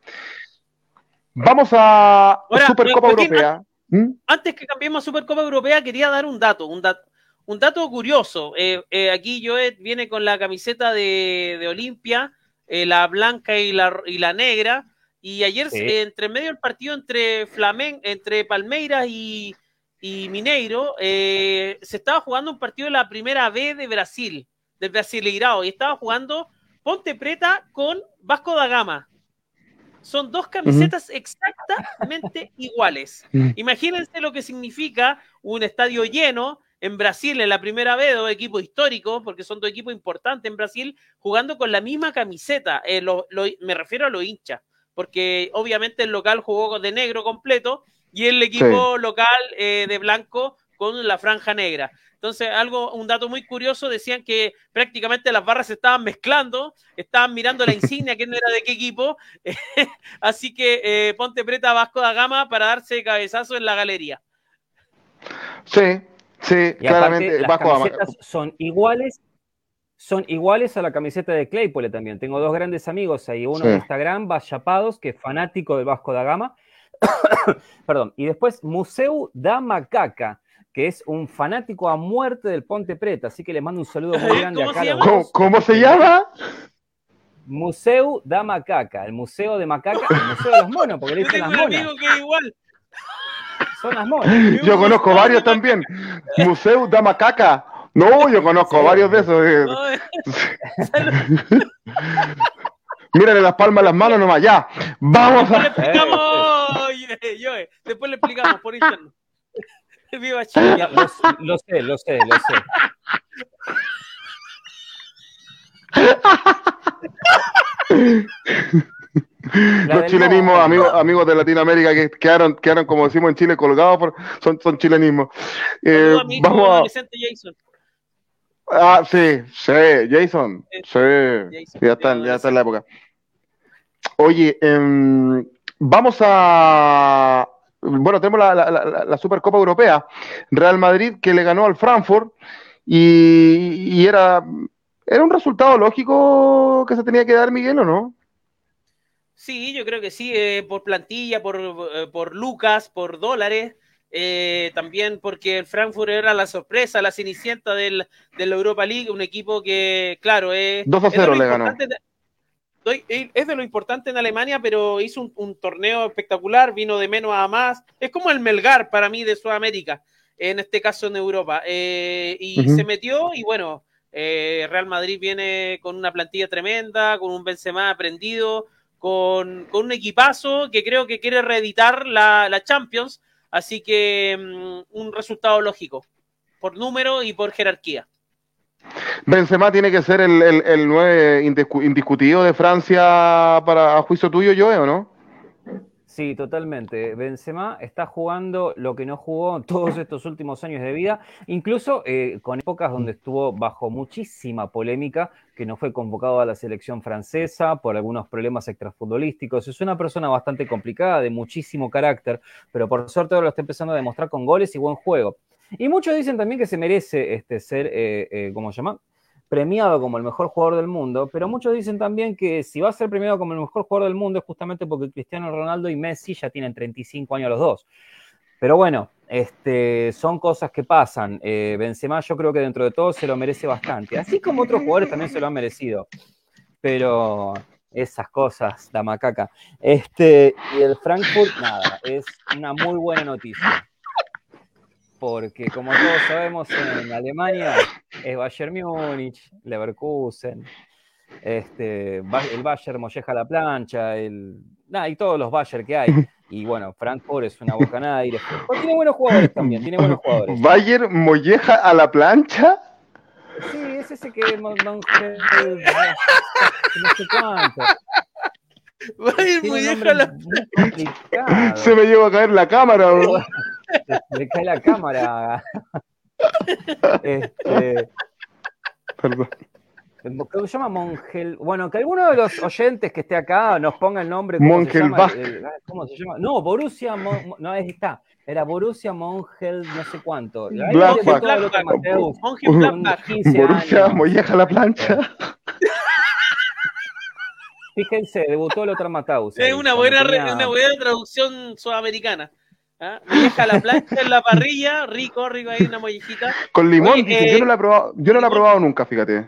Vamos a Supercopa Europea. ¿Mm? Antes que cambiemos a Supercopa Europea, quería dar un dato, un dato un dato curioso, eh, eh, aquí Joet viene con la camiseta de, Olimpia, eh, la blanca y la, y la negra, y ayer entre medio del partido entre Flamen, entre Palmeiras y, Mineiro, se estaba jugando un partido de la primera B de Brasil, del Brasileirao, y estaba jugando Ponte Preta con Vasco da Gama. Son dos camisetas exactamente iguales. Mm. Imagínense lo que significa un estadio lleno, en Brasil en la primera vez, dos equipos históricos, porque son dos equipos importantes en Brasil, jugando con la misma camiseta. Eh, me refiero a los hinchas, porque obviamente el local jugó de negro completo y el equipo local eh, de blanco con la franja negra. Entonces, algo, un dato muy curioso, decían que prácticamente las barras se estaban mezclando, estaban mirando la insignia, quién era de qué equipo, así que eh, ponte preta Vasco da Gama para darse cabezazo en la galería. Sí, Sí, claramente. las camisetas son iguales, son iguales a la camiseta de Claypole también. Tengo dos grandes amigos ahí, uno en Instagram, Vallapados, que es fanático del Vasco da Gama. Perdón. Y después Museu da Macaca, que es un fanático a muerte del Ponte Preta. Así que le mando un saludo muy grande a Carlos. ¿Cómo, se llama? Museu da Macaca, el Museo de Macaca, el Museo de los Monos, porque le dicen las monas. que igual. Yo conozco varios también. Museo da Macaca. No, yo conozco varios de esos. Eh. Mírale las palmas a las manos nomás, ya. Vamos a. Después le explicamos por internet. Viva Chile. Lo, sé, lo sé, lo sé. Los chilenismos, amigos, amigos de Latinoamérica que quedaron, quedaron, como decimos en Chile, colgados, por, son, son chilenismos. Eh, vamos a... Jason. Ah, sí, sí, Jason. Sí, ya, está, ya está en la época. Oye, em, vamos a bueno, tenemos la, la, la, la Supercopa Europea, Real Madrid que le ganó al Frankfurt y, y era, era un resultado lógico que se tenía que dar, Miguel, ¿o no? Sí, yo creo que sí, eh, por plantilla, por, eh, por lucas, por dólares, eh, también porque el Frankfurt era la sorpresa, la cenicienta del, de la Europa League, un equipo que, claro, es, 2 a es de 0 lo le ganó. de- es de lo importante en Alemania, pero hizo un, un torneo espectacular, vino de menos a más. Es como el Melgar para mí de Sudamérica, en este caso en Europa. Eh, y se metió y bueno, eh, Real Madrid viene con una plantilla tremenda, con un Benzema aprendido, con, con un equipazo que creo que quiere reeditar la, la Champions, así que mm, un resultado lógico, por número y por jerarquía. Benzema tiene que ser el, el, el 9 indiscu- indiscutido de Francia para a juicio tuyo, Joe, ¿o no? Sí, totalmente. Benzema está jugando lo que no jugó todos estos últimos años de vida, incluso eh, con épocas donde estuvo bajo muchísima polémica, que no fue convocado a la selección francesa por algunos problemas extrafutbolísticos. Es una persona bastante complicada, de muchísimo carácter, pero por suerte ahora lo está empezando a demostrar con goles y buen juego. Y muchos dicen también que se merece este, ser, eh, eh, ¿cómo se llama? Premiado como el mejor jugador del mundo, pero muchos dicen también que si va a ser premiado como el mejor jugador del mundo es justamente porque Cristiano Ronaldo y Messi ya tienen 35 años los dos. Pero bueno, este, son cosas que pasan. Eh, Benzema yo creo que dentro de todo se lo merece bastante, así como otros jugadores también se lo han merecido. Pero esas cosas, la macaca. Este, y el Frankfurt, nada, es una muy buena noticia. Porque como todos sabemos, en Alemania es Bayern Múnich, Leverkusen, este, el Bayern molleja la plancha, el, nada, y todos los Bayern que hay. Y bueno, Frankfurt es una bocanada de aire. Pero tiene buenos jugadores también, tiene buenos jugadores. Bayer molleja a la plancha. Sí, es ese que Mon- Monge- no sé cuánto. Bayern Múnich nombre la- muy complicado. Se me lleva a caer la cámara. bro. Le cae la cámara. Este, Perdón. ¿Cómo se llama Mongel? Bueno, que alguno de los oyentes que esté acá nos ponga el nombre. ¿Cómo se llama? Mongelbach. El- el- ¿Cómo se llama? No, Borussia. Mon- no, ahí está. Era Borussia Mongel, no sé cuánto. Blackback. debutó el otro Mateus, Mönchengladbach. con 15 Borussia años. molleja la plancha. Fíjense, debutó el otro Mateus. Es una buena, una buena traducción sudamericana. ¿Ah? Molleja la plancha en la parrilla, rico, rico ahí una mollejita. Con limón, Oye, dice, eh, yo no la he probado, yo no la he probado nunca, fíjate.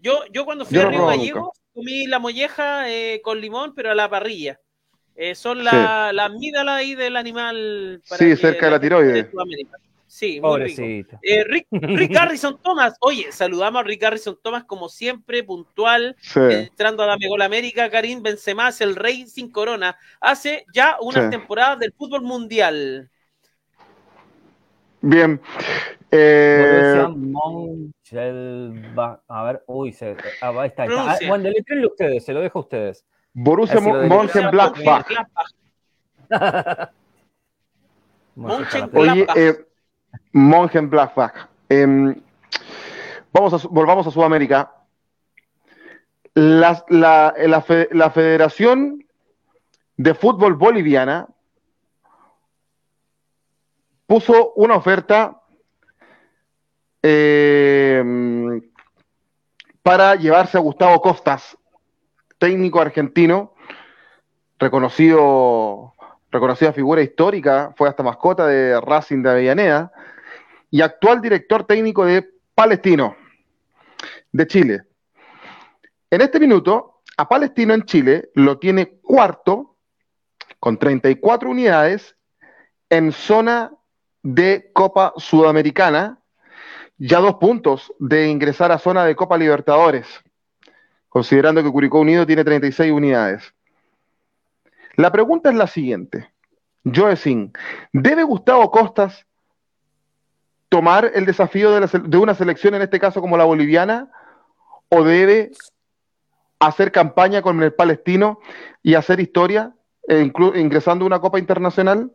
Yo, yo cuando fui Yo a no Río Gallegos comí la molleja eh, con limón, pero a la parrilla. Eh, son Sí. las la amígdalas ahí del animal. Sí, que- cerca de la tiroides. de. Sí, muy rico. Eh, Rick, Rick Harrison Thomas, oye, saludamos a Rick Harrison Thomas como siempre, puntual, Sí. entrando a la Megol América, Karim Benzema es el rey sin corona, hace ya unas Sí. temporadas del fútbol mundial. Bien. Eh. A ver, uy, se, ah, ahí está. está. Ah, bueno, ustedes, se lo dejo a ustedes. Borussia Mönchengladbach. Mönchengladbach. Oye, Gladbach. Eh, Mönchengladbach. Em, vamos a, volvamos a Sudamérica. La, la la Federación de Fútbol Boliviana puso una oferta eh, para llevarse a Gustavo Costas, técnico argentino, reconocido, reconocida figura histórica, fue hasta mascota de Racing de Avellaneda, y actual director técnico de Palestino, de Chile. En este minuto, a Palestino en Chile lo tiene cuarto, con 34 unidades, en zona de Copa Sudamericana, ya dos puntos de ingresar a zona de Copa Libertadores, considerando que Curicó Unido tiene 36 unidades. La pregunta es la siguiente. Joesin, ¿debe Gustavo Costas tomar el desafío de, la de una selección, en este caso como la boliviana, o debe hacer campaña con el palestino y hacer historia, e ingresando a una Copa Internacional?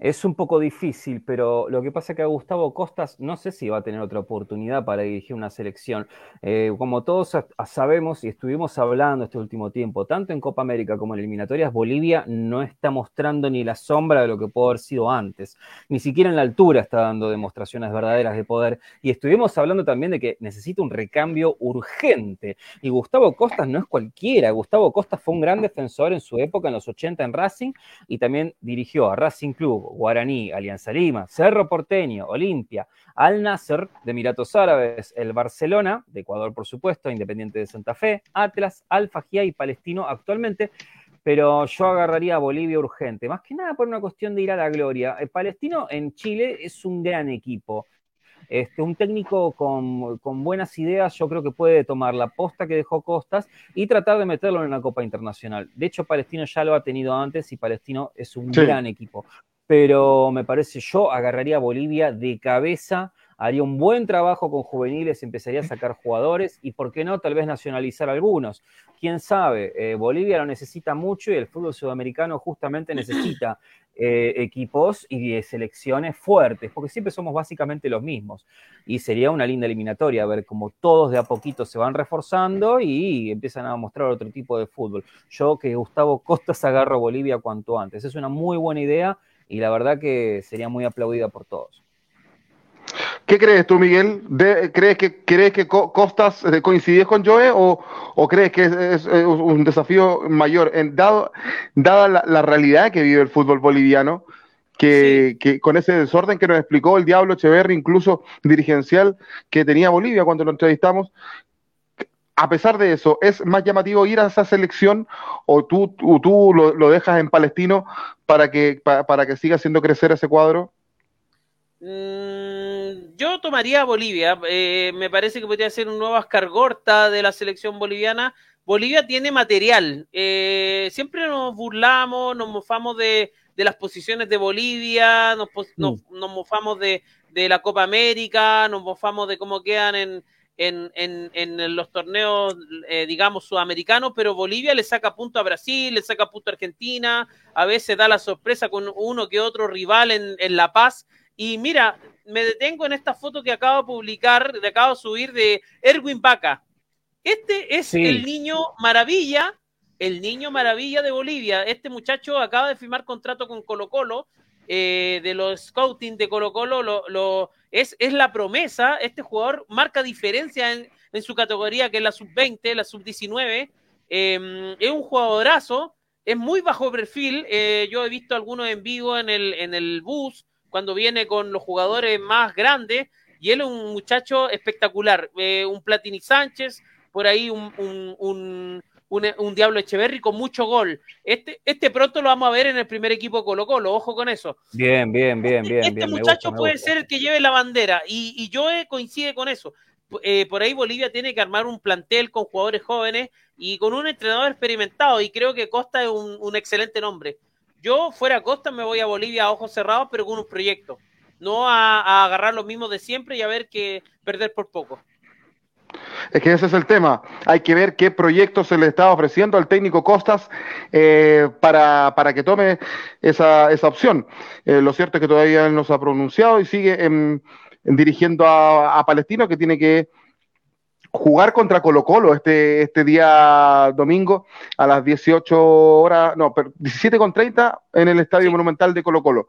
Es un poco difícil, pero lo que pasa es que a Gustavo Costas no sé si va a tener otra oportunidad para dirigir una selección. Eh, como todos sabemos y estuvimos hablando este último tiempo, tanto en Copa América como en eliminatorias, Bolivia no está mostrando ni la sombra de lo que pudo haber sido antes. Ni siquiera en la altura está dando demostraciones verdaderas de poder. Y estuvimos hablando también de que necesita un recambio urgente. Y Gustavo Costas no es cualquiera. Gustavo Costas fue un gran defensor en su época, en los 80 en Racing, y también dirigió a Racing Club Guaraní, Alianza Lima, Cerro Porteño, Olimpia, Al Nasser de Emiratos Árabes, el Barcelona, de Ecuador por supuesto, Independiente de Santa Fe, Atlas, Alfa Gia y Palestino actualmente. Pero yo agarraría a Bolivia urgente, más que nada por una cuestión de ir a la gloria. El Palestino en Chile es un gran equipo. Este, un técnico con, buenas ideas, yo creo que puede tomar la posta que dejó Costas y tratar de meterlo en una Copa Internacional. De hecho, Palestino ya lo ha tenido antes y Palestino es un gran equipo pero me parece yo agarraría a Bolivia de cabeza, haría un buen trabajo con juveniles, empezaría a sacar jugadores y, ¿por qué no?, tal vez nacionalizar algunos. ¿Quién sabe? Eh, Bolivia lo necesita mucho y el fútbol sudamericano justamente necesita eh, equipos y selecciones fuertes, porque siempre somos básicamente los mismos. Y sería una linda eliminatoria, ver cómo todos de a poquito se van reforzando y empiezan a mostrar otro tipo de fútbol. Yo que Gustavo Costas agarro Bolivia cuanto antes. Es una muy buena idea y la verdad que sería muy aplaudida por todos. ¿Qué crees tú, Miguel? ¿crees, que, ¿Crees que Costas eh, con Joe o, crees que es, un desafío mayor? En, dado, dada la, realidad que vive el fútbol boliviano, que, con ese desorden que nos explicó el Diablo Echeverri, incluso dirigencial, que tenía Bolivia cuando lo entrevistamos, a pesar de eso, ¿es más llamativo ir a esa selección o tú, tú, lo, dejas en Palestino para que, para, que siga haciendo crecer ese cuadro? Mm, yo tomaría a Bolivia. Eh, me parece que podría ser un nuevo ascargorta de la selección boliviana. Bolivia tiene material. Eh, siempre nos burlamos, nos mofamos de, las posiciones de Bolivia, nos, nos, mm. nos mofamos de, de la Copa América, nos mofamos de cómo quedan en, en, en, los torneos, eh, digamos, sudamericanos, pero Bolivia le saca punto a Brasil, le saca punto a Argentina, a veces da la sorpresa con uno que otro rival en, en La Paz. Y mira, me detengo en esta foto que acabo de publicar, de acabo de subir de Erwin Vaca. Este es el niño maravilla, el niño maravilla de Bolivia. Este muchacho acaba de firmar contrato con Colo Colo, eh, de los scouting de Colo Colo, lo, lo es, es la promesa, este jugador marca diferencia en, su categoría, que es la sub-20, la sub-19, em, es un jugadorazo, es muy bajo perfil, eh, yo he visto algunos en vivo en el, en el bus, cuando viene con los jugadores más grandes, y él es un muchacho espectacular, eh, un Platini Sánchez, por ahí un, Diablo Echeverry con mucho gol. Este, este pronto lo vamos a ver en el primer equipo Colo Colo, ojo con eso. Bien, bien, bien, bien. Este muchacho puede ser el que lleve la bandera y, y yo coincide con eso. Eh, por ahí Bolivia tiene que armar un plantel con jugadores jóvenes y con un entrenador experimentado y creo que Costa es un, excelente nombre. Yo fuera Costa me voy a Bolivia a ojos cerrados pero con un proyecto, no a, a agarrar los mismos de siempre y a ver que perder por poco. Es que ese es el tema. Hay que ver qué proyecto se le está ofreciendo al técnico Costas eh, para, para, que tome esa, esa opción. Eh, lo cierto es que todavía no se ha pronunciado y sigue en, dirigiendo a, a, Palestino, que tiene que jugar contra Colo Colo este, este día domingo a las 18 horas, no, 17 con 30 en el Estadio Monumental de Colo Colo.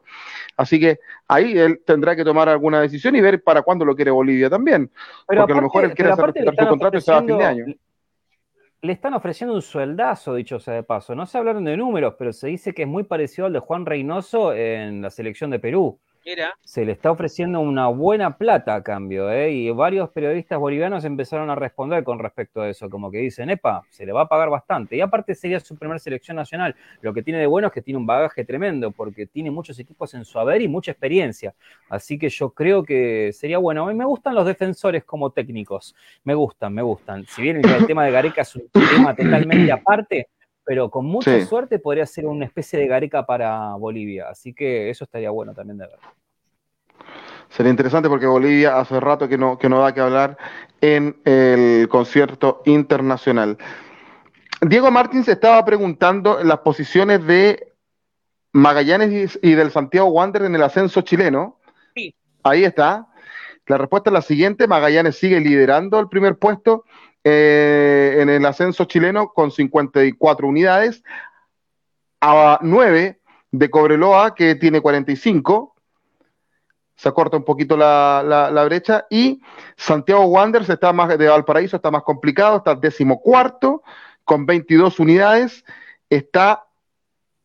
Así que ahí él tendrá que tomar alguna decisión y ver para cuándo lo quiere Bolivia también. porque a lo mejor él quiere hacer su contrato y se va a fin de año. Le están ofreciendo un sueldazo, dicho sea de paso. No se hablaron de números, pero se dice que es muy parecido al de Juan Reynoso en la selección de Perú. Se le está ofreciendo una buena plata a cambio, ¿eh? y varios periodistas bolivianos empezaron a responder con respecto a eso, como que dicen, epa, se le va a pagar bastante. Y aparte sería su primera selección nacional. Lo que tiene de bueno es que tiene un bagaje tremendo, porque tiene muchos equipos en su haber y mucha experiencia. Así que yo creo que sería bueno. A mí me gustan los defensores como técnicos, me gustan, me gustan. Si bien el tema de Gareca es un tema totalmente aparte, pero con mucha suerte podría ser una especie de Gareca para Bolivia. Así que eso estaría bueno también de ver. Sería interesante porque Bolivia hace rato que no, que no da que hablar en el concierto internacional. Diego Martins estaba preguntando las posiciones de Magallanes y, y del Santiago Wander en el ascenso chileno. Sí. Ahí está. La respuesta es la siguiente. Magallanes sigue liderando el primer puesto eh, en el ascenso chileno con 54 unidades. A 9 de Cobreloa, que tiene 45. Se acorta un poquito la, la- la brecha. Y Santiago Wanderers está más de Valparaíso, está más complicado, está decimocuarto con 22 unidades. Está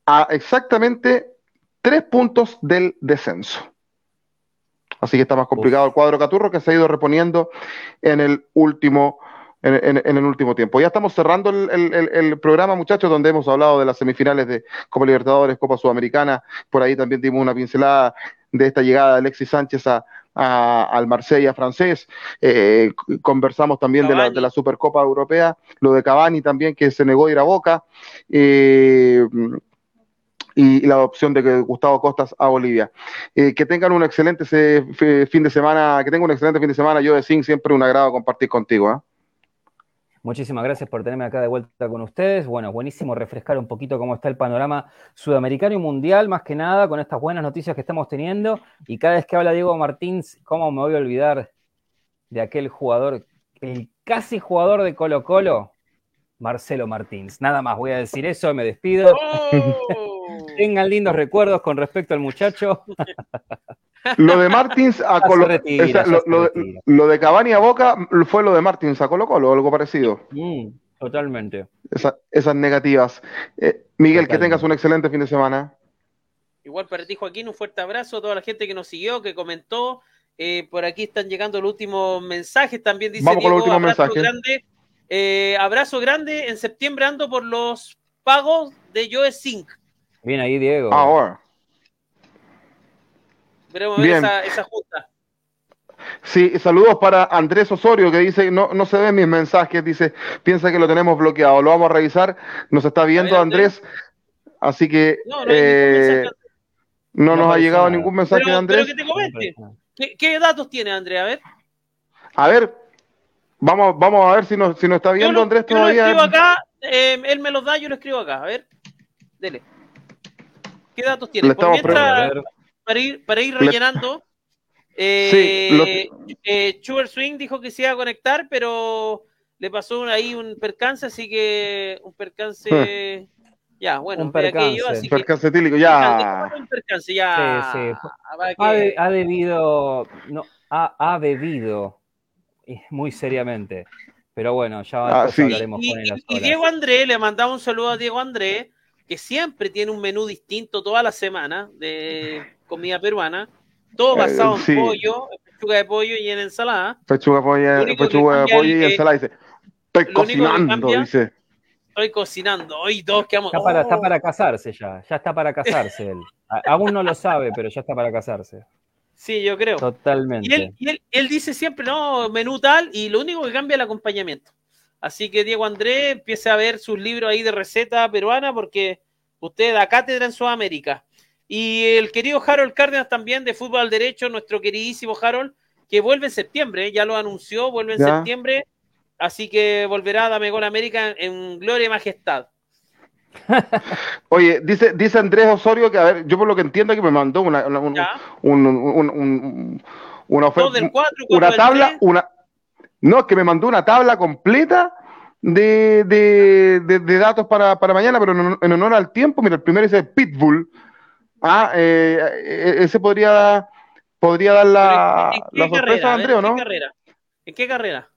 a exactamente tres puntos del descenso. Así que está más complicado el cuadro Caturro que se ha ido reponiendo en el último, en, en- en el último tiempo. Ya estamos cerrando el, el- el- el programa, muchachos, donde hemos hablado de las semifinales de Copa Libertadores, Copa Sudamericana. Por ahí también dimos una pincelada de esta llegada de Alexis Sánchez a, a- al Marsella francés. Eh, conversamos también de la, de la Supercopa Europea, lo de Cavani también, que se negó a ir a Boca. Eh, y la opción de Gustavo Costas a Bolivia. Eh, que tengan un excelente fin de semana, que tengan un excelente fin de semana. Yo de Zinc siempre un agrado compartir contigo. ¿eh? Muchísimas gracias por tenerme acá de vuelta con ustedes. Bueno, buenísimo refrescar un poquito cómo está el panorama sudamericano y mundial, más que nada, con estas buenas noticias que estamos teniendo. Y cada vez que habla Diego Martins, ¿cómo me voy a olvidar de aquel jugador, el casi jugador de Colo Colo, Marcelo Martins? Nada más voy a decir eso, me despido. ¡Oh! Tengan lindos recuerdos con respecto al muchacho. Lo de Martins a Colo retira, esa- ya lo, lo lo de Cavani a Boca fue lo de Martins a Colo Colo, algo parecido. Mm, totalmente. Esa- esas negativas. Eh, Miguel, que tengas un excelente fin de semana. Igual para ti, Joaquín, un fuerte abrazo a toda la gente que nos siguió, que comentó. Eh, por aquí están llegando los últimos mensajes. También dice Vamos con los Diego, últimos abrazo mensajes. grande. Eh, abrazo grande. En septiembre ando por los pagos de Joe Sync. Bien ahí, Diego. Ah, bueno. Veremos Bien. esa, esa junta. Sí, saludos para Andrés Osorio que dice, no, no se ven mis mensajes, dice, piensa que lo tenemos bloqueado. Lo vamos a revisar, nos está viendo ver, Andrés, así que No, no hay eh, ningún mensaje. no No nos ha llegado nada. ningún mensaje Pero, de Andrés. pero que te comente. ¿Qué, qué datos tiene Andrea? A ver. A ver, vamos, vamos a ver si nos, si nos está Yo viendo lo, Andrés yo lo todavía. escribo acá. eh, él me los da, yo lo escribo acá. A ver. Dele. ¿Qué datos tiene? Por mientras, para ir, para ir Le- rellenando. Eh, Sí, lo- eh, Swing dijo que se iba a conectar, pero le pasó ahí un percance, así que un percance. Ya, bueno, Un de aquello, percance. así que. Percance etílico, ya. Un percance, ya. Sí, sí. Para que- ha, de- ha debido, no, ha, ha bebido muy seriamente. Pero bueno, ya Ah, sí. hablaremos y, con él y- y. Diego André, le mandamos un saludo a Diego André, que siempre tiene un menú distinto toda la semana de comida peruana, todo Eh, basado sí. en pollo, en pechuga de pollo y en ensalada. Pechuga, polla, pechuga de pollo y ensalada, dice. Estoy cocinando, cambia- dice. Estoy cocinando, hoy todos quedamos. Está para, está "Oh". para casarse ya, ya está para casarse él. Aún no lo sabe, pero ya está para casarse. Sí, yo creo. Totalmente. Y él, y él, él dice siempre, no, menú tal, y lo único que cambia es el acompañamiento. Así que Diego André empiece a ver sus libros ahí de receta peruana, porque usted da cátedra en Sudamérica. Y el querido Harold Cárdenas también, de Fútbol al Derecho, nuestro queridísimo Harold, que vuelve en septiembre, ¿eh? ya lo anunció, vuelve en Ya. septiembre, así que volverá a Dame Gol América en gloria y majestad. Oye, dice, dice Andrés Osorio que, a ver, yo por lo que entiendo que me mandó una, una, un- un- un- un- una oferta, del 4, una tabla, una, no, es que me mandó una tabla completa de, de, de- de datos para, para mañana, pero en, en honor al tiempo, mira, el primero dice Pitbull. Ah, eh, eh, ese podría, podría dar la, ¿En qué la sorpresa carrera? de A ver, Andrés, ¿o ¿En no? qué carrera? ¿En qué carrera?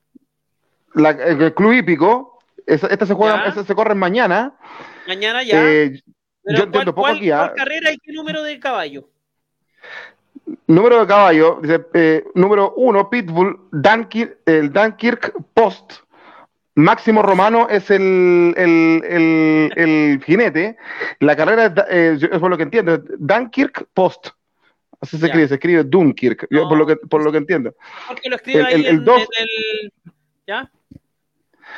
La- el club hípico, esa- esta se juega, esta se corre mañana. Mañana ya. Eh, yo entiendo poco ¿cuál, aquí, ¿ah? cuál carrera y qué número de caballo? Número de caballo, dice, eh, número uno, Pitbull, Dunkirk, el Dunkirk Post. Máximo Romano es el, el, el, el jinete. La carrera es, eh, es por lo que entiendo, Dunkirk Post. Así se escribe, se escribe Dunkirk, yo por, lo que, por lo que entiendo. Porque lo escribe ahí en, dos- en. ¿Ya?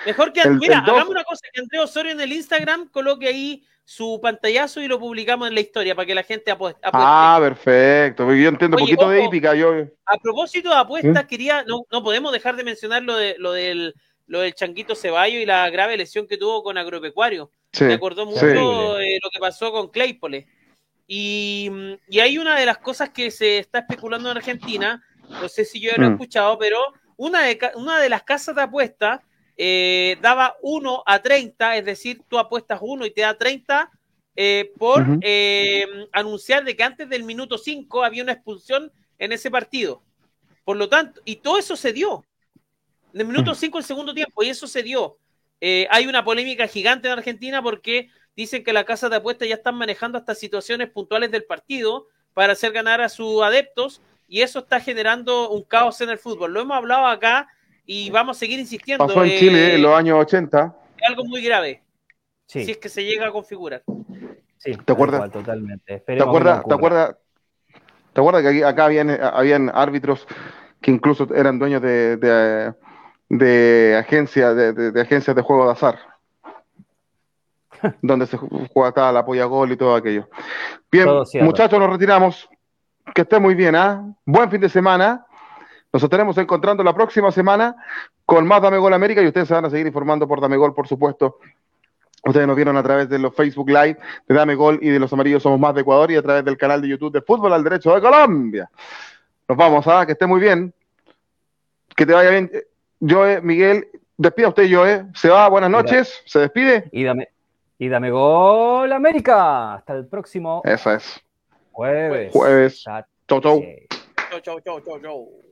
Mejor que. Mira, hagamos una cosa: que Andrés Osorio en el Instagram coloque ahí su pantallazo y lo publicamos en la historia para que la gente apue- apueste. Ah, perfecto, porque yo entiendo un poquito de hípica. Yo, A propósito de apuestas, quería. No, no podemos dejar de mencionar lo, de, lo, del, lo del Changuito Ceballo y la grave lesión que tuvo con Agropecuario. sí, Me acordó mucho sí. eh, lo que pasó con Claypole. Y, y hay una de las cosas que se está especulando en Argentina, no sé si yo lo he Mm. escuchado, pero una de, una de las casas de apuestas eh, daba 1 a 30, es decir, tú apuestas 1 y te da 30 eh, por eh, anunciar de que antes del minuto 5 había una expulsión en ese partido. Por lo tanto, y todo eso se dio. En el minuto 5 el segundo tiempo, y eso se dio. Eh, hay una polémica gigante en Argentina porque dicen que las casas de apuestas ya están manejando hasta situaciones puntuales del partido para hacer ganar a sus adeptos y eso está generando un caos en el fútbol. Lo hemos hablado acá y vamos a seguir insistiendo. Pasó en eh, Chile en los años 80. es algo muy grave Sí, si es que se llega a configurar. sí, ¿Te acuerdas? cual, Totalmente. ¿Te Esperemos acuerdas, ¿te acuerdas, ¿te acuerdas que aquí- acá habían, habían árbitros que incluso eran dueños de, de, de agencias de, de- de agencias de juego de azar? donde se jugaba la polla gol y todo aquello. Bien, Todo muchachos, nos retiramos. Que esté muy bien, ¿ah? Buen fin de semana. Nos estaremos encontrando la próxima semana con más Dame Gol América y ustedes se van a seguir informando por Dame Gol, por supuesto. Ustedes nos vieron a través de los Facebook Live de Dame Gol y de los Amarillos Somos Más de Ecuador y a través del canal de YouTube de Fútbol al Derecho de Colombia. Nos vamos, ¿ah? Que esté muy bien. Que te vaya bien. Joe, Miguel, despida usted, Joe. Se va, buenas noches. Se despide. Y dame, y dame gol América. Hasta el próximo Esa es. jueves. Jueves. Chau. chau. Chau, chau, chau, chau, chau.